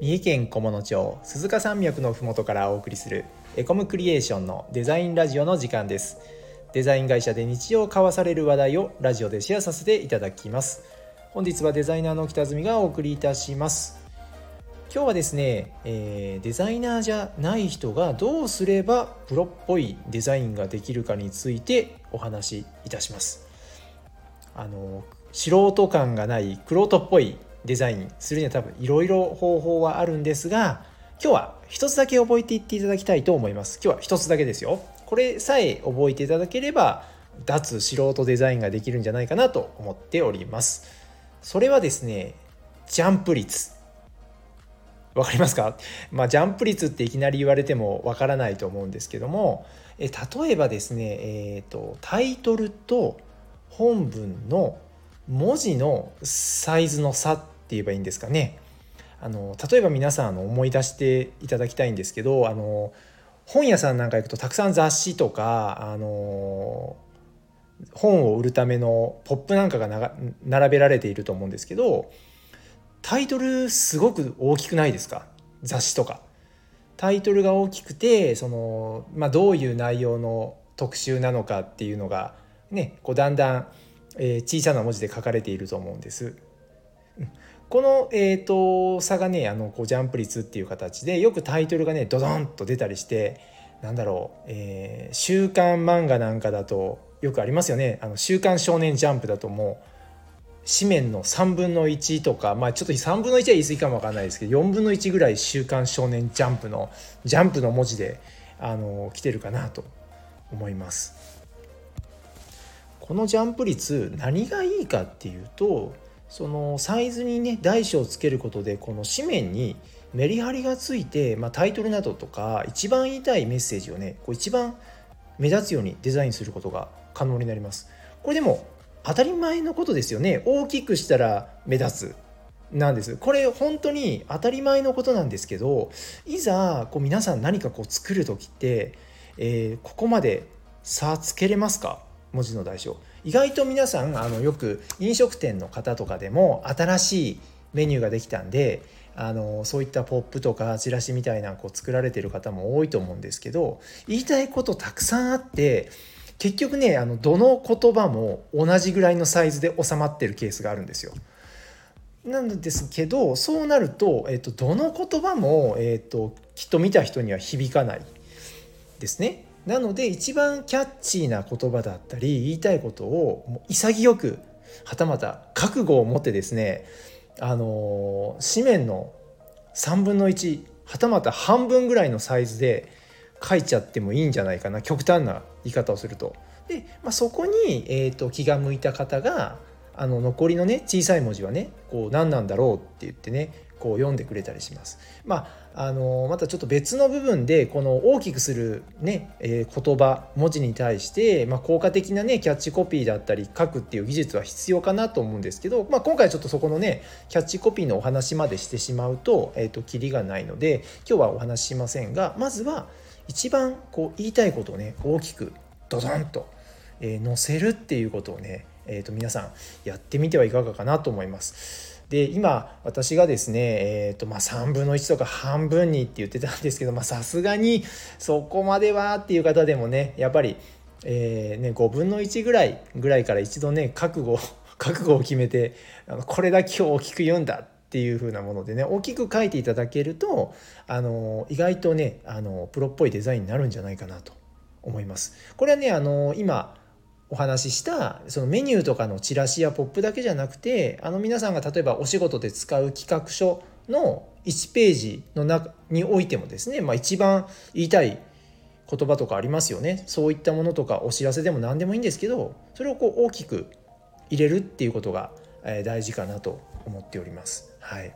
三重県菰野町鈴鹿山脈のふもとからお送りするエコムクリエーションのデザインラジオの時間です。デザイン会社で日常交わされる話題をラジオでシェアさせていただきます。本日はデザイナーの北住がお送りいたします。今日はですね、えー、デザイナーじゃない人がどうすればプロっぽいデザインができるかについてお話しいたします。あの素人感がないクロっぽいデザインするには多分いろいろ方法はあるんですが今日は一つだけ覚えていっていただきたいと思います。今日は一つだけですよ。これさえ覚えていただければ脱素人デザインができるんじゃないかなと思っております。それはですねジャンプ率。わかりますか？まあジャンプ率っていきなり言われてもわからないと思うんですけどもえ例えばですねえっ、ー、とタイトルと本文の文字のサイズの差っ言えばいいんですかね。あの例えば皆さんの思い出していただきたいんですけどあの本屋さんなんか行くとたくさん雑誌とかあの本を売るためのポップなんかが並べられていると思うんですけどタイトルすごく大きくないですか？雑誌とか。タイトルが大きくてその、まあ、どういう内容の特集なのかっていうのがねこうだんだんえー、小さな文字で書かれていると思うんです。この、えーと、差がねあのこうジャンプ率っていう形でよくタイトルがねドドンと出たりしてなんだろう、えー、週刊漫画なんかだとよくありますよね「あの週刊少年ジャンプ」だともう紙面の3分の1とかまあちょっと3分の1は言い過ぎかもわかんないですけど4分の1ぐらい「週刊少年ジャンプ」のジャンプの文字であの来てるかなと思います。このジャンプ率何がいいかっていうとそのサイズにね大小をつけることでこの紙面にメリハリがついて、まあ、タイトルなどとか一番言いたいメッセージをねこう一番目立つようにデザインすることが可能になります。これでも当たり前のことですよね。大きくしたら目立つなんです。これ本当に当たり前のことなんですけどいざこう皆さん何かこう作る時って、えー、ここまで差つけれますか？文字の代償。意外と皆さんあのよく飲食店の方とかでも新しいメニューができたんであのそういったポップとかチラシみたいなこう作られてる方も多いと思うんですけど言いたいことたくさんあって結局ねあのどの言葉も同じぐらいのサイズで収まってるケースがあるんですよ。なんですけどそうなると,、えーと、どの言葉も、えーときっと見た人には響かないですね。なので一番キャッチーな言葉だったり言いたいことをもう潔くはたまた覚悟を持ってですねあの紙面の3分の1はたまた半分ぐらいのサイズで書いちゃってもいいんじゃないかな極端な言い方をすると。で、まあ、そこに、えーと気が向いた方があの残りのね小さい文字はねこう何なんだろうって言ってねこう読んでくれたりします。まあ、あのまたちょっと別の部分でこの大きくするね、えー、言葉文字に対して、まあ、効果的なねキャッチコピーだったり書くっていう技術は必要かなと思うんですけど、まあ、今回ちょっとそこのねキャッチコピーのお話までしてしまうと,、えーと、キリがないので今日はお話ししませんがまずは一番こう言いたいことをね大きくドドンと、えー、載せるっていうことをね、えー、と皆さんやってみてはいかがかなと思います。で今私がですね、えーとまあ、3分の1とか半分にって言ってたんですけどさすがにそこまではっていう方でもねやっぱり、えーね、5分の1ぐらいぐらいから一度ね覚悟 覚悟を決めてあのこれだけを大きく言うんだっていう風なものでね大きく書いていただけるとあの意外とねあのプロっぽいデザインになるんじゃないかなと思います。これはねあの今お話ししたそのメニューとかのチラシやポップだけじゃなくてあの皆さんが例えばお仕事で使う企画書の1ページの中においてもですね、まあ、一番言いたい言葉とかありますよねそういったものとかお知らせでも何でもいいんですけどそれをこう大きく入れるっていうことが大事かなと思っております。はい、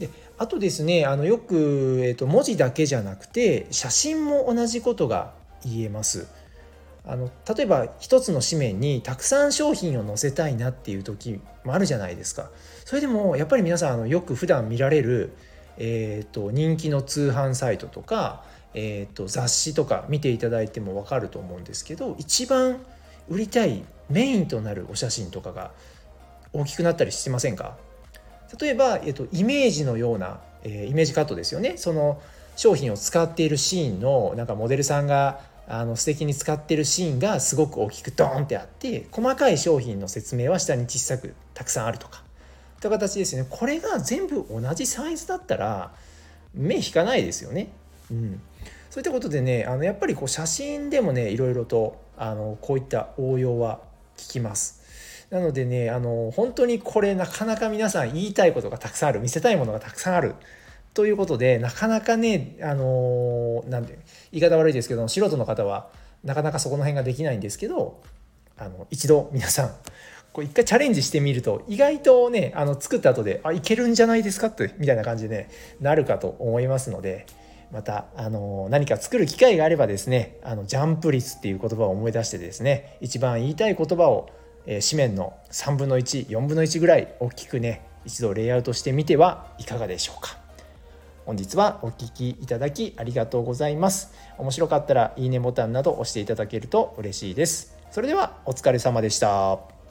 であとですねあのよく、えーと文字だけじゃなくて写真も同じことが言えます。あの例えば一つの紙面にたくさん商品を載せたいなっていう時もあるじゃないですか。それでもやっぱり皆さんあのよく普段見られる、えーと、人気の通販サイトとか、えーと、雑誌とか見ていただいても分かると思うんですけど一番売りたいメインとなるお写真とかが大きくなったりしてませんか？例えば、えーと、イメージのようなえー、イメージカットですよね。その商品を使っているシーンのなんかモデルさんがあの素敵に使ってるシーンがすごく大きくドーンってあって細かい商品の説明は下に小さくたくさんあるとかという形ですねこれが全部同じサイズだったら目引かないですよね。うん、そういったことでねあのやっぱりこう写真でもねいろいろとあのこういった応用は聞きます。なのでねあの本当にこれなかなか皆さん言いたいことがたくさんある見せたいものがたくさんあるということでなかなかねあのなんて言い方悪いですけど素人の方はなかなかそこの辺ができないんですけどあの一度皆さんこう一回チャレンジしてみると意外とねあの作った後であいけるんじゃないですかってみたいな感じで、ね、なるかと思いますのでまたあの何か作る機会があればですねあのジャンプ率っていう言葉を思い出してですね一番言いたい言葉を、えー、紙面の3分の14分の1ぐらい大きくね一度レイアウトしてみてはいかがでしょうか。本日はお聴きいただきありがとうございます。面白かったらいいねボタンなど押していただけると嬉しいです。それではお疲れ様でした。